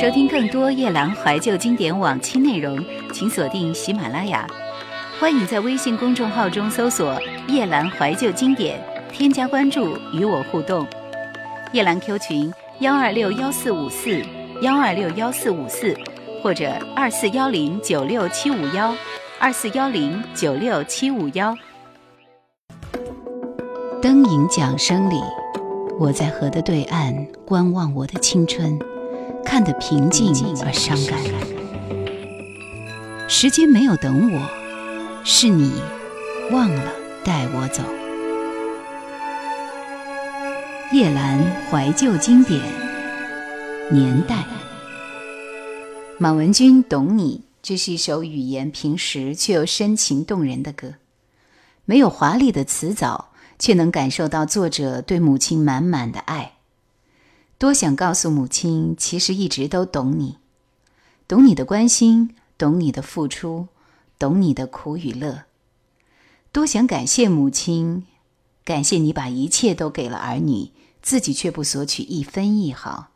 收听更多夜兰怀旧经典往期内容，请锁定喜马拉雅。欢迎在微信公众号中搜索“夜兰怀旧经典”，添加关注与我互动。夜兰 Q 群：幺二六幺四五四幺二六幺四五四，或者二四幺零九六七五幺二四幺零九六七五幺。灯影桨声里，我在河的对岸观望我的青春。看得平静而伤感。时间没有等我，是你忘了带我走。叶兰怀旧经典年代。马文君《懂你》，这是一首语言平实却又深情动人的歌，没有华丽的词藻，却能感受到作者对母亲满满的爱。多想告诉母亲，其实一直都懂你，懂你的关心，懂你的付出，懂你的苦与乐。多想感谢母亲，感谢你把一切都给了儿女，自己却不索取一分一毫。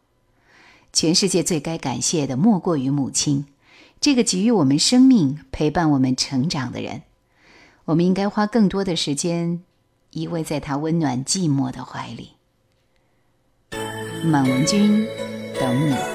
全世界最该感谢的，莫过于母亲，这个给予我们生命、陪伴我们成长的人。我们应该花更多的时间，依偎在她温暖寂寞的怀里。满文军，等你。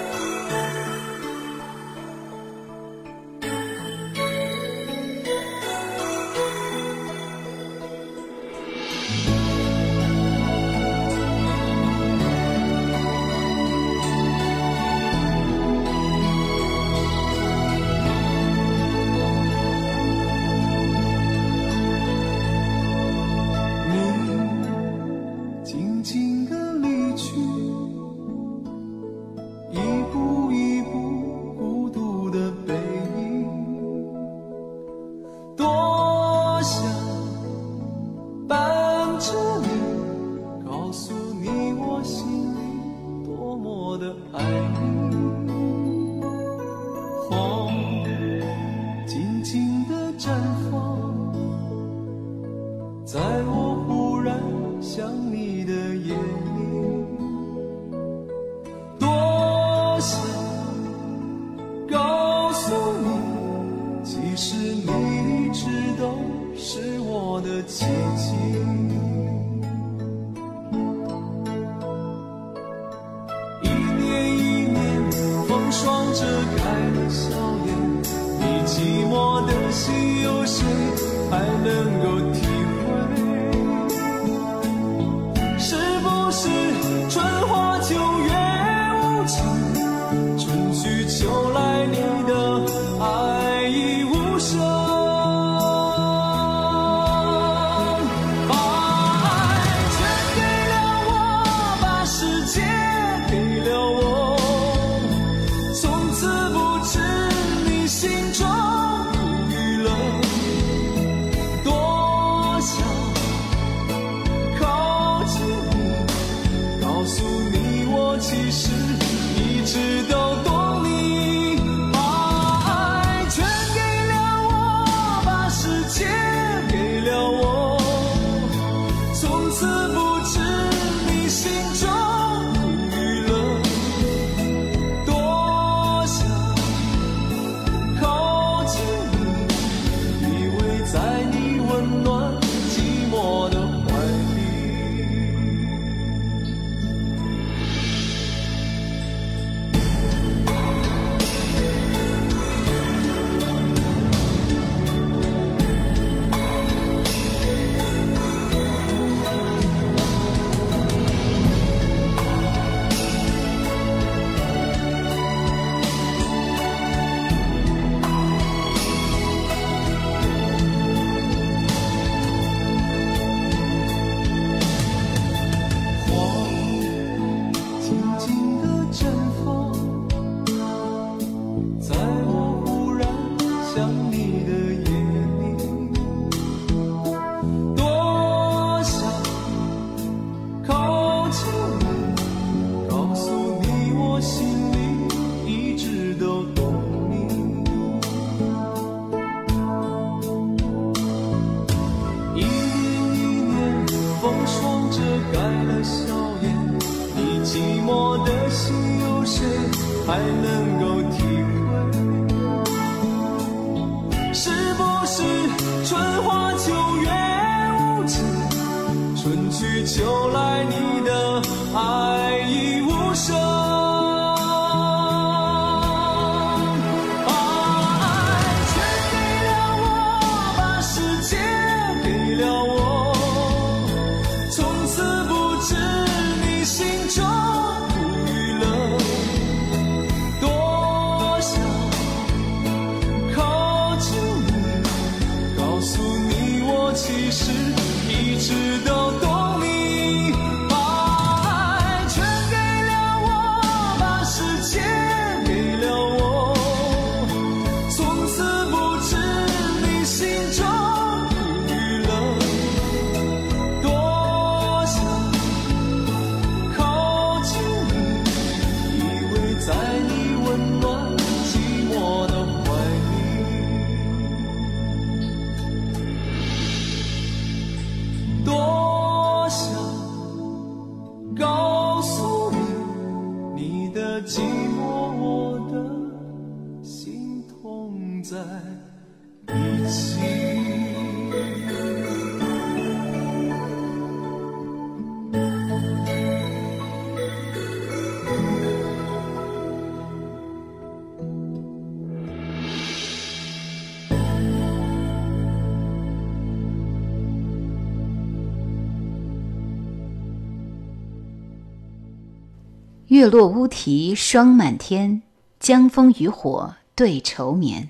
月落乌啼霜满天，江枫渔火对愁眠。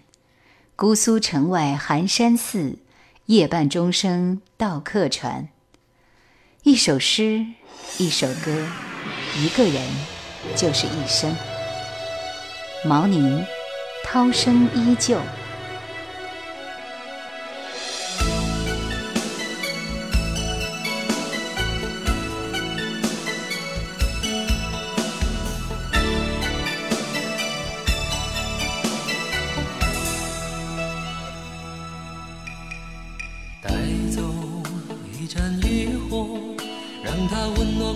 姑苏城外寒山寺，夜半钟声到客船。一首诗，一首歌，一个人，就是一生。毛宁，涛声依旧。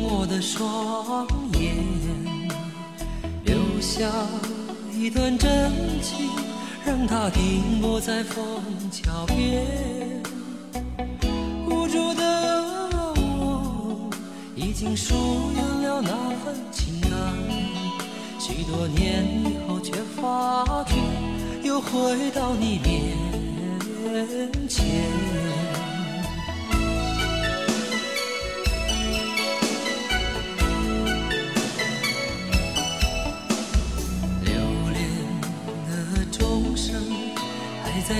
我的双眼留下一段真情让它停泊在枫桥边。无助的我已经疏远了那份情感许多年以后却发觉又回到你面前。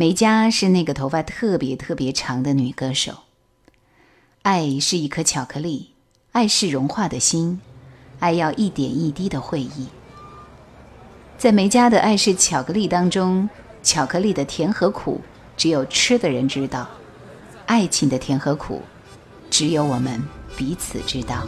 梅佳是那个头发特别特别长的女歌手。爱是一颗巧克力爱是融化的心爱要一点一滴的回忆在梅佳的爱是巧克力当中巧克力的甜和苦只有吃的人知道爱情的甜和苦只有我们彼此知道。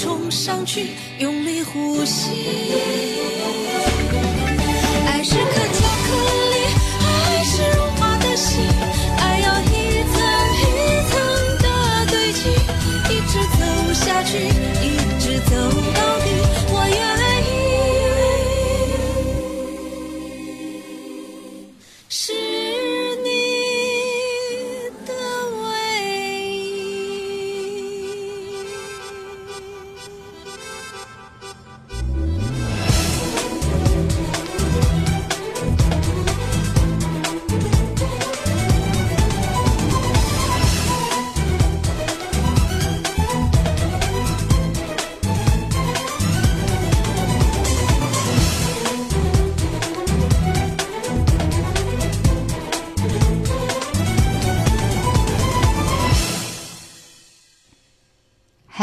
冲上去用力呼吸。爱是可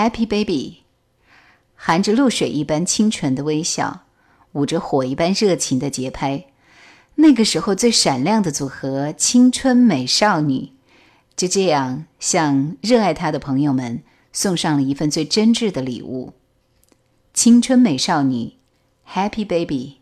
Happy Baby，含着露水一般清纯的微笑，舞着火一般热情的节拍。那个时候最闪亮的组合——青春美少女，就这样向热爱她的朋友们送上了一份最真挚的礼物。青春美少女，Happy Baby。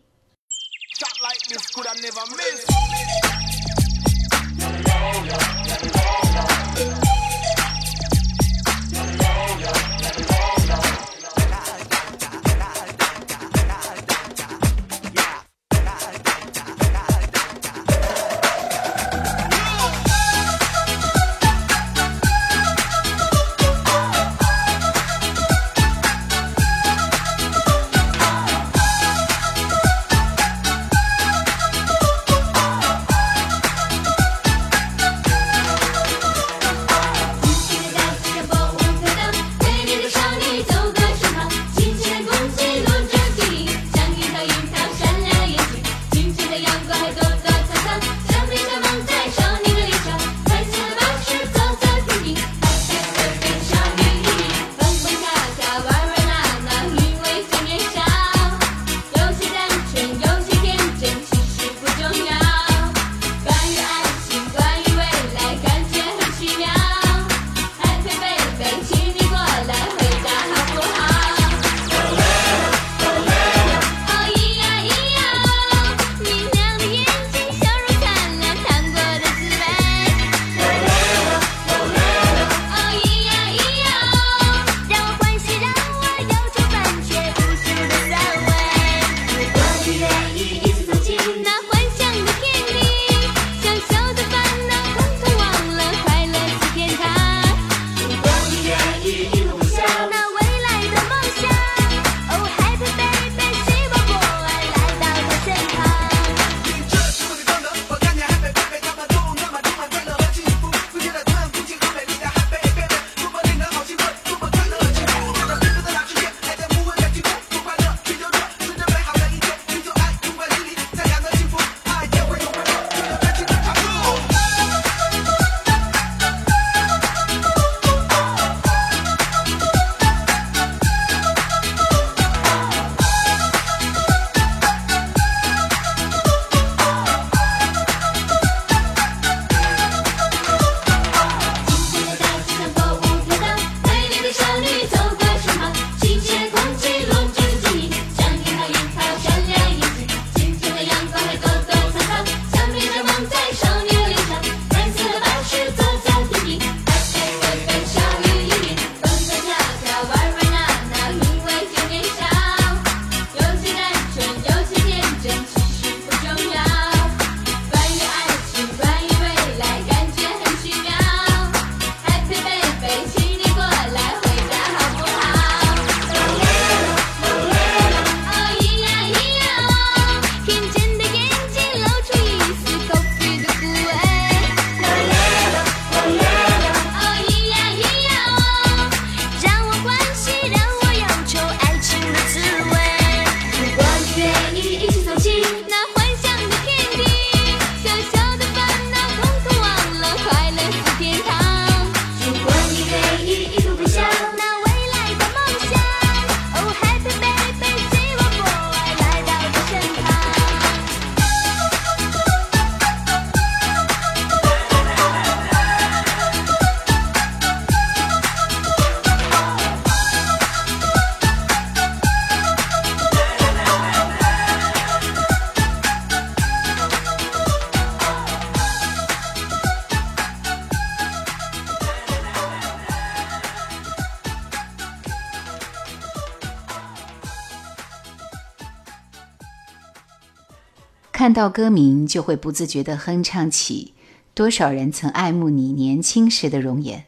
到歌名就会不自觉地哼唱起“多少人曾爱慕你年轻时的容颜”。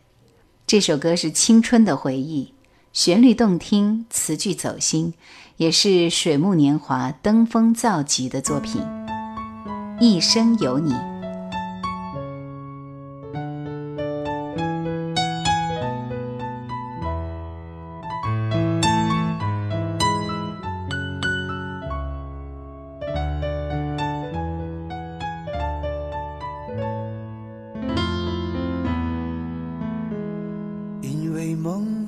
这首歌是青春的回忆，旋律动听，词句走心，也是水木年华登峰造极的作品。一生有你。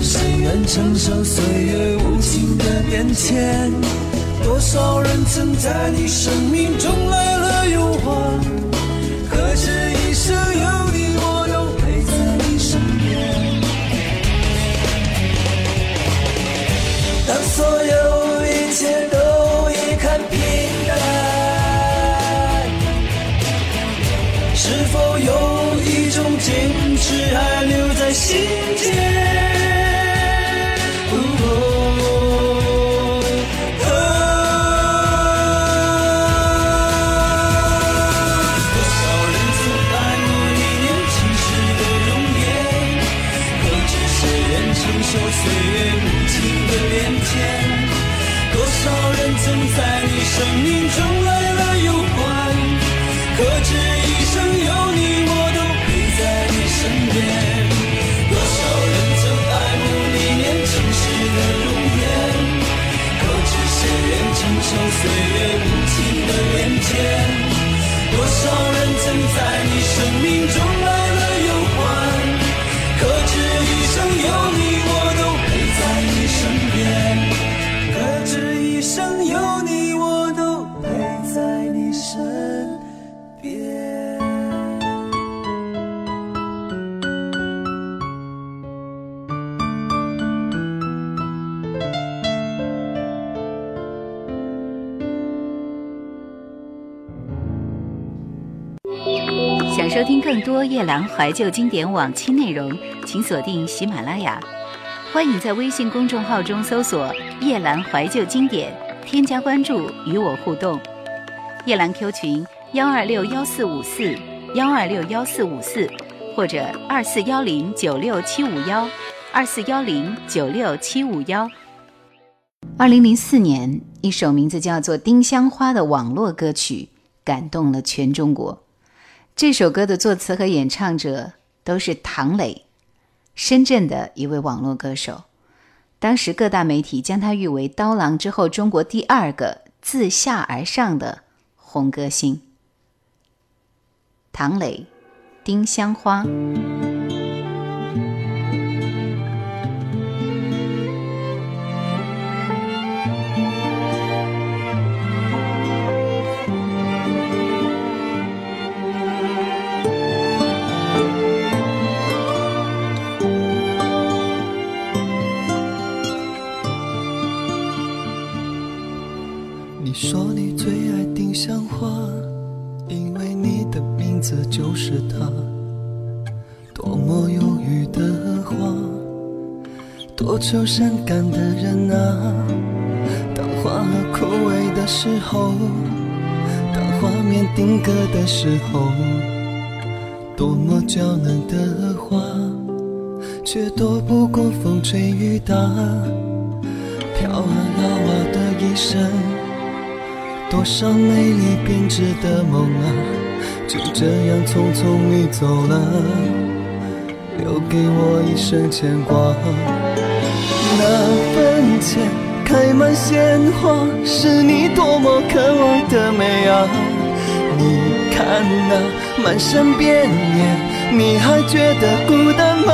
谁愿承受岁月无情的变迁？多少人曾在你生命中来了又还，可知一生有你，我都陪在你身边。当所有一切都已看平淡，是否有一种坚持还留在心间？岁月无情的变迁？多少人曾在你生命中多夜兰怀旧经典往期内容，请锁定喜马拉雅。欢迎在微信公众号中搜索“夜兰怀旧经典”，添加关注与我互动。夜兰 Q 群幺二六幺四五四幺二六幺四五四，或者二四幺零九六七五幺二四幺零九六七五幺。二零零四年，一首名字叫做《丁香花》的网络歌曲感动了全中国。这首歌的作词和演唱者都是唐磊，深圳的一位网络歌手。当时各大媒体将他誉为刀郎之后中国第二个自下而上的红歌星。唐磊，《丁香花》。愁善感的人啊。当花儿枯萎的时候，当画面定格的时候，多么娇嫩的花，却躲不过风吹雨打，飘啊摇啊的一生。多少美丽编织的梦啊，就这样匆匆你走了，留给我一生牵挂。那坟前开满鲜花，是你多么渴望的美啊！你看那满山遍野，你还觉得孤单吗？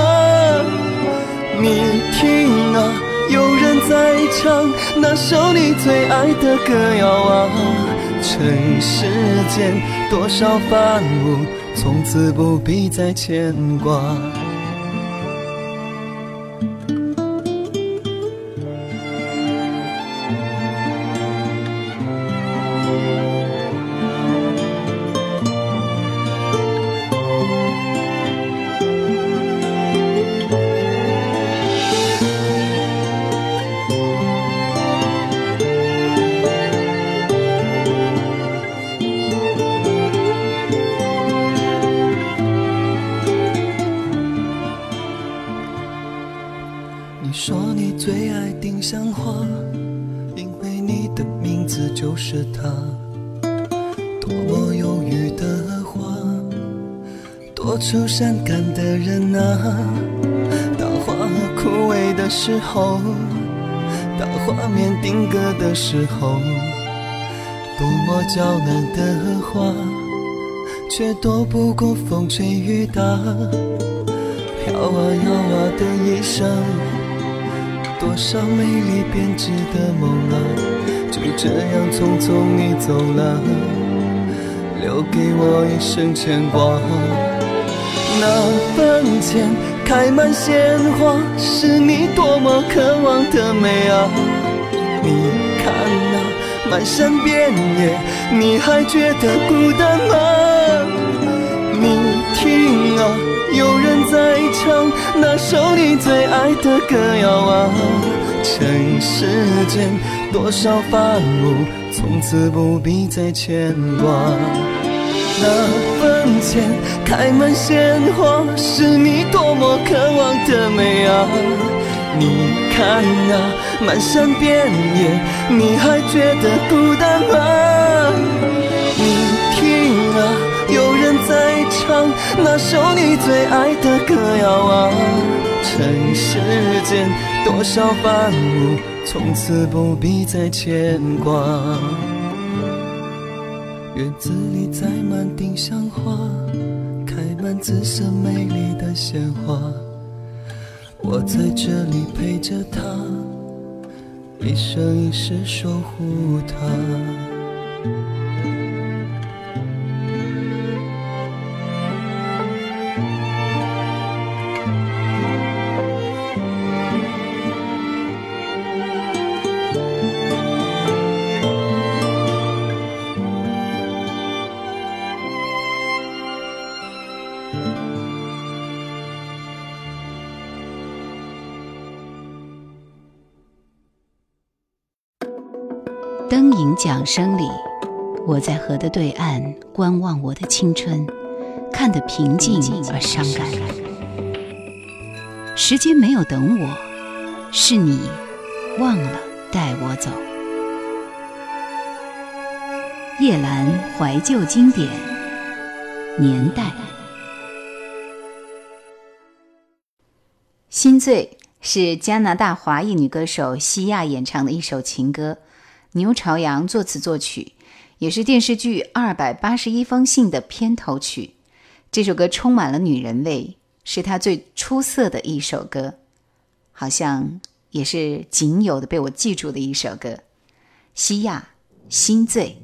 你听啊。有人在唱那首你最爱的歌谣啊，尘世间多少繁芜，从此不必再牵挂。多愁善感的人啊。当花儿枯萎的时候，当画面定格的时候，多么娇嫩的花，却躲不过风吹雨打，飘啊摇啊的一生。多少美丽编织的梦啊，就这样匆匆你走了，留给我一生牵挂。那坟前开满鲜花，是你多么渴望的美啊！你看那满山遍野，你还觉得孤单吗？你听啊。有人在唱那首你最爱的歌谣啊，尘世间多少繁芜，从此不必再牵挂。那坟前开满鲜花，是你多么渴望的美啊！你看啊，满山遍野，你还觉得孤单吗？你听啊。有人在唱那首你最爱的歌谣啊，尘世间多少繁芜，从此不必再牵挂。像花，开满紫色美丽的鲜花，我在这里陪着她，一生一世守护她。灯影桨声里，我在河的对岸观望我的青春，看得平静而伤感。时间没有等我，是你忘了带我走。叶阑怀旧经典年代，心醉是加拿大华裔女歌手西亚演唱的一首情歌，牛朝阳作词作曲，也是电视剧《二百八十一封信》的片头曲。这首歌充满了女人味，是他最出色的一首歌，好像也是仅有的被我记住的一首歌。西亚，心醉。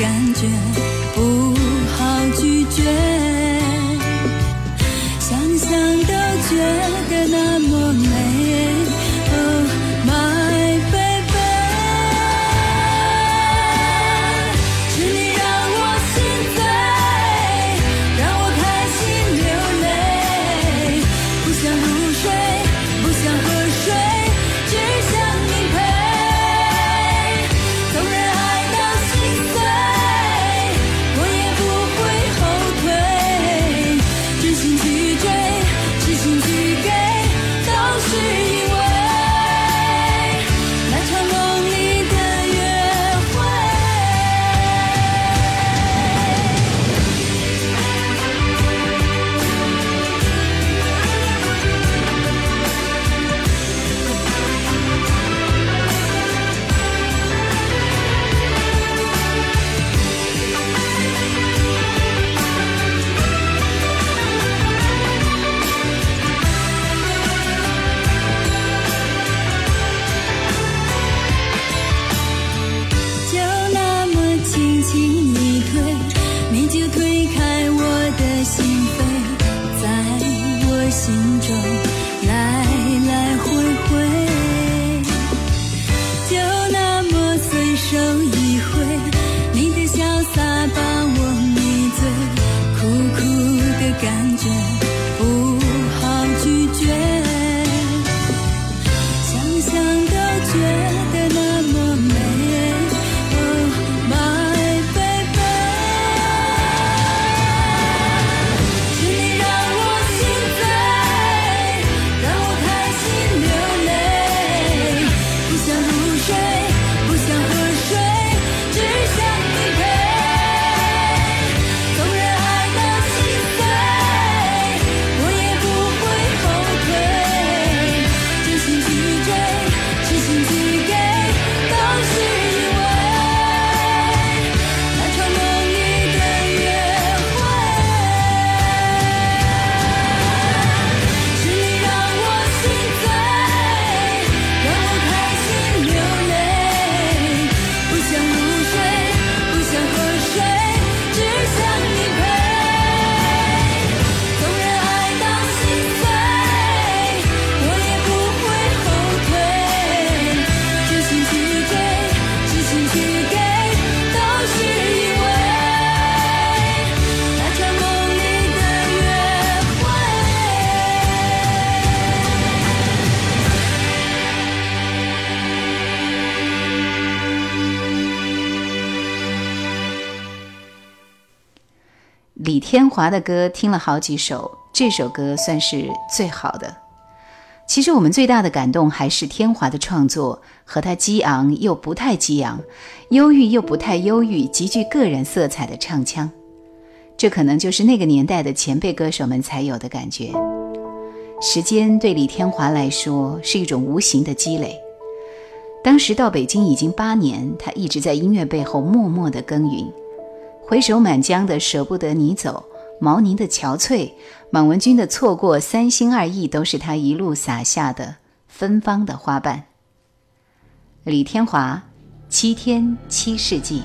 感觉。华的歌听了好几首，这首歌算是最好的。其实我们最大的感动还是天华的创作和他激昂又不太激昂，忧郁又不太忧郁，极具个人色彩的唱腔。这可能就是那个年代的前辈歌手们才有的感觉。时间对李天华来说是一种无形的积累。当时到北京已经八年，他一直在音乐背后默默地耕耘。回首满江的舍不得你走，毛宁的憔悴满文军的错过三心二意都是他一路撒下的芬芳的花瓣李天华七天七世纪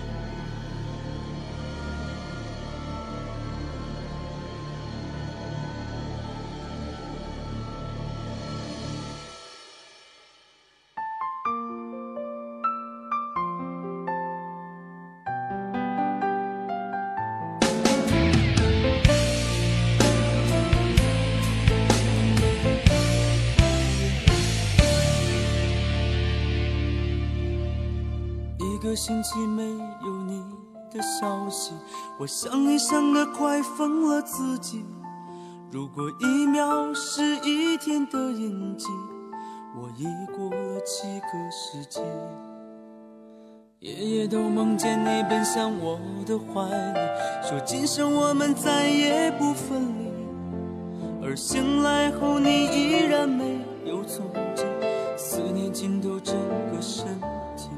想你想得快疯了自己。如果一秒是一天的印记，我已过了七个世纪。夜夜都梦见你奔向我的怀里，说今生我们再也不分离。而醒来后，你依然没有踪迹，思念浸透整个身体。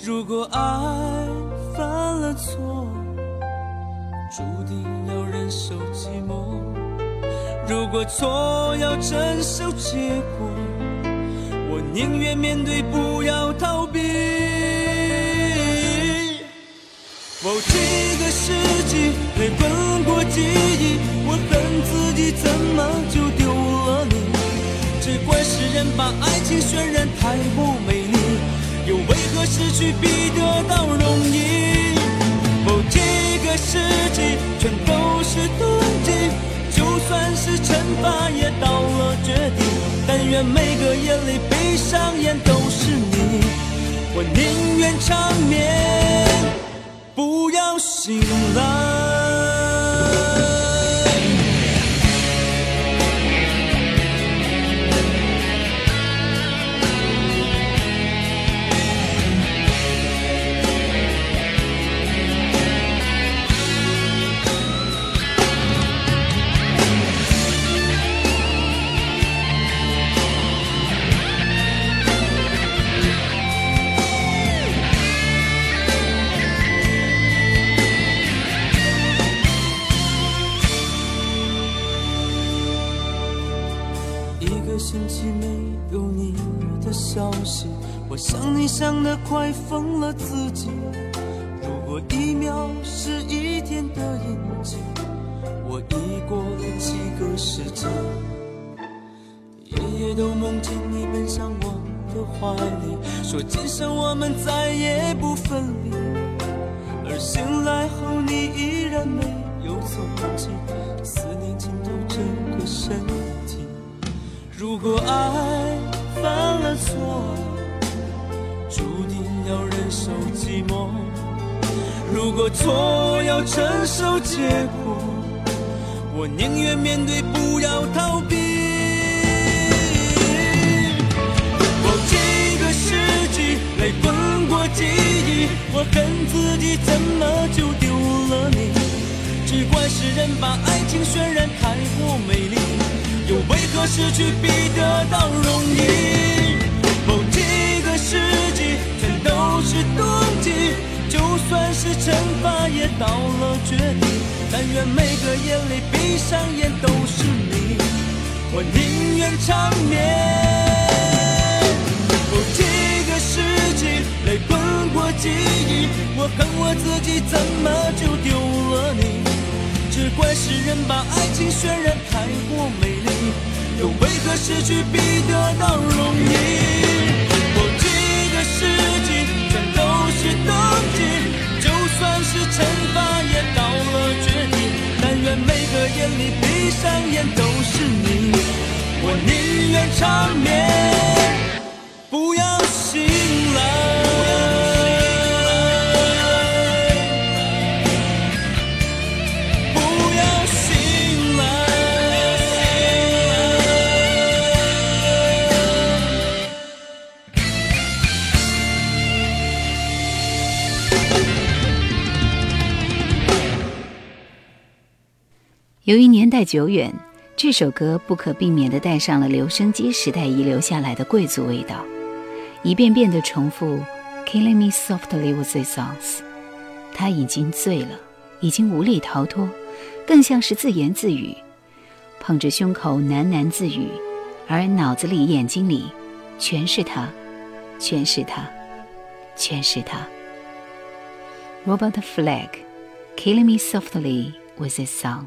如果爱犯了错，注定要忍受寂寞；如果错要承受结果，我宁愿面对，不要逃避。哦，几个世纪泪滚过记忆，我恨自己怎么就丢了你。只怪世人把爱情渲染太过美丽，又为何失去比得到容易？也到了绝地。但愿每个夜里闭上眼都是你，我宁愿长眠。不要醒来。想你想得快疯了自己。如果一秒是一天的印记，我已过了几个世纪。夜夜都梦见你奔向我的怀里，说今生我们再也不分离。而醒来后，你依然没有踪迹，思念浸透整个身体。如果爱犯了错，要忍受寂寞；如果错要承受结果，我宁愿面对，不要逃避。哦，几个世纪泪滚过记忆，我恨自己怎么就丢了你。只怪世人把爱情渲染太过美丽，又为何失去比得到容易？就算是惩罚也到了绝地。但愿每个眼里闭上眼都是你，我宁愿长眠。哦，几个世纪泪滚过记忆，我恨我自己怎么就丢了你。只怪世人把爱情渲染太过美丽，又为何失去比得到容易？算是惩罚也到了绝地。但愿每个夜里闭上眼都是你，我宁愿长眠，不要醒来。由于年代久远，这首歌不可避免地带上了留声机时代遗留下来的贵族味道，一遍遍地重复 “Killing me softly with these songs”。他已经醉了，已经无力逃脱，更像是自言自语，捧着胸口喃喃自语，而脑子里、眼睛里，全是他，全是他，全是他。Robert Flag，Killing me softly with this song。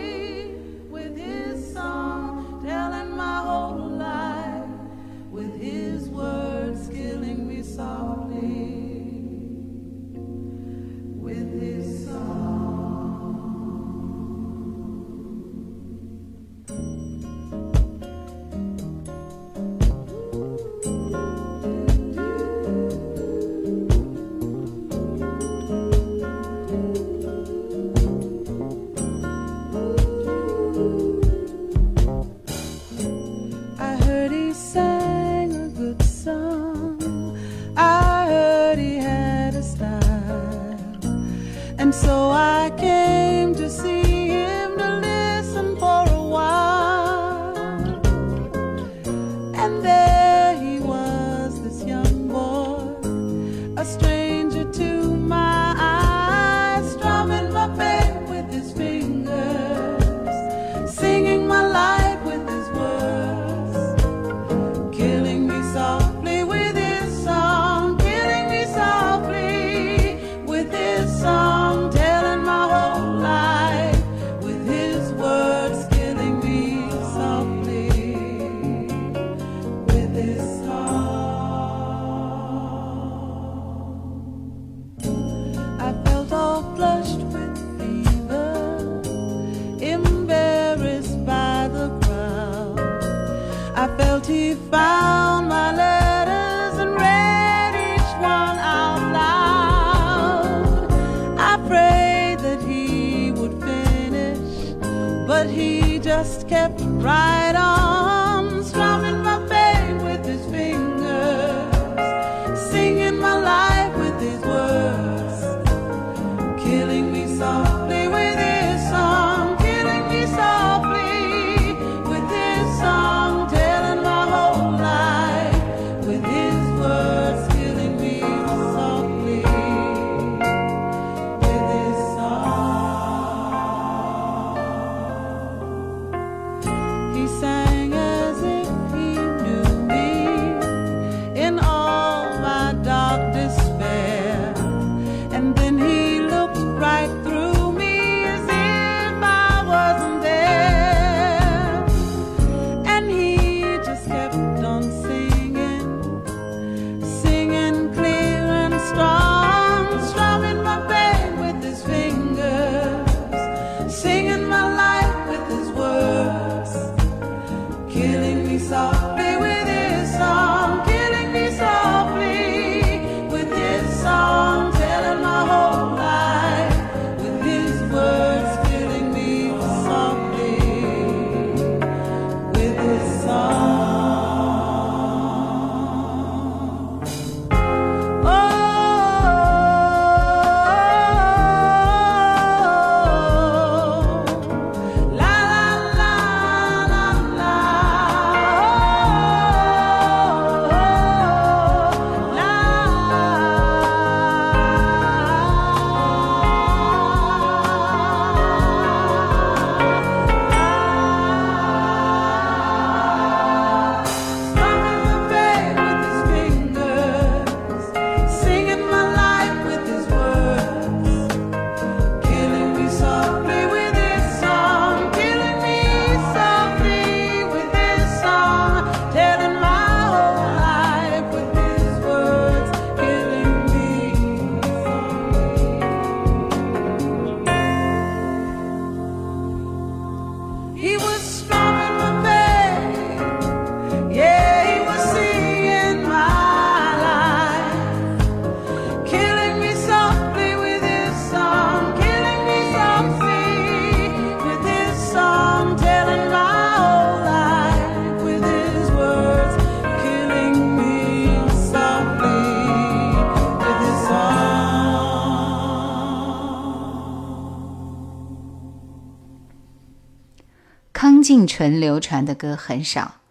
幸存流传的歌很少。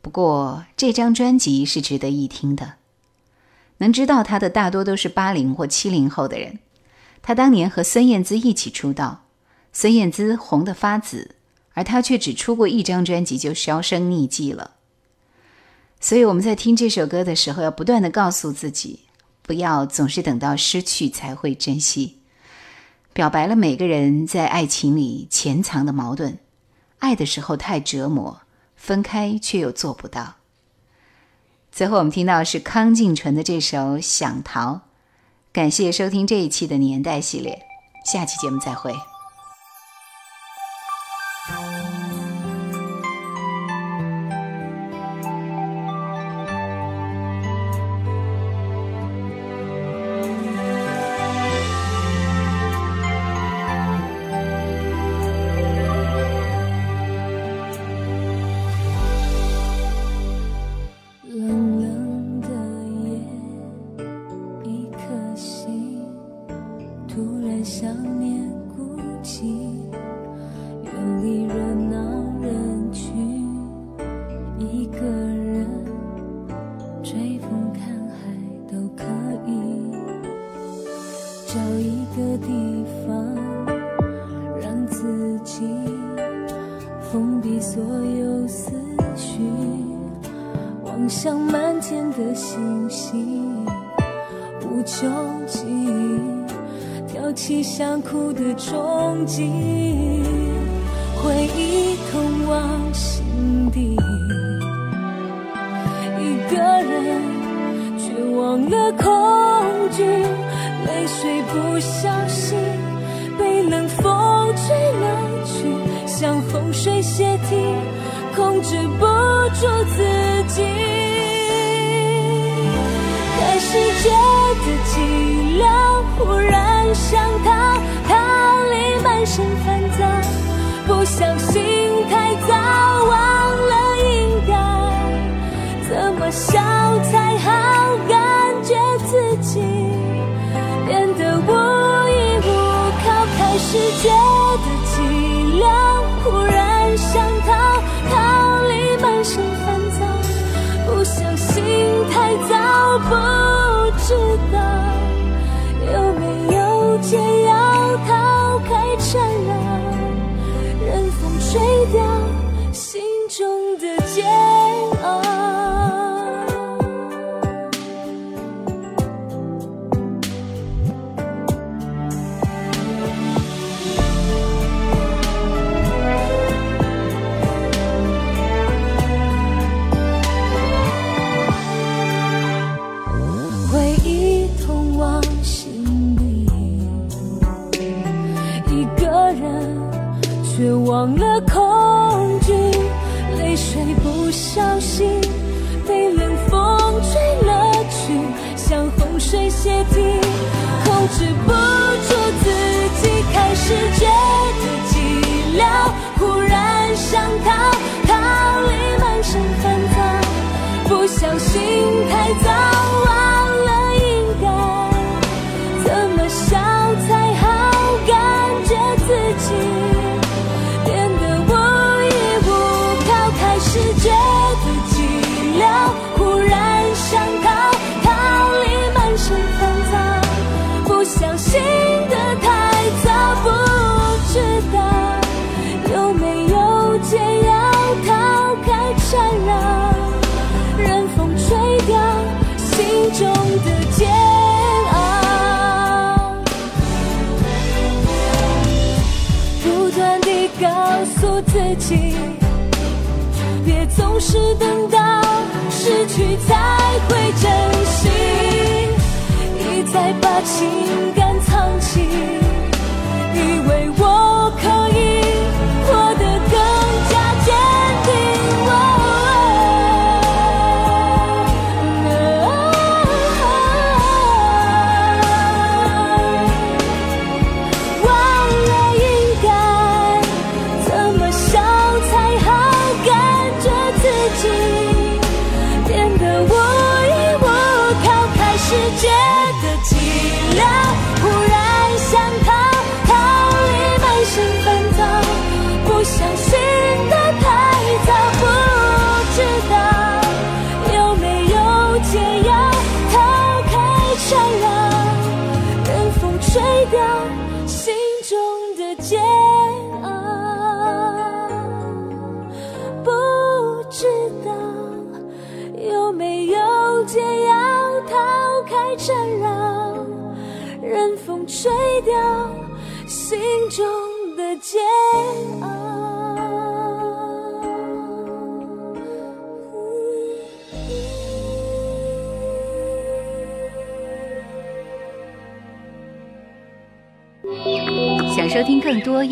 不过这张专辑是值得一听的。能知道他的大多都是八零或七零后的人。他当年和孙燕姿一起出道。孙燕姿红得发紫。而他却只出过一张专辑就销声匿迹了。所以我们在听这首歌的时候要不断的告诉自己不要总是等到失去才会珍惜。表白了每个人在爱情里潜藏的矛盾。爱的时候太折磨，分开却又做不到。最后我们听到是康静纯的这首《想逃》，感谢收听这一期的年代系列，下期节目再会。苦的憧憬。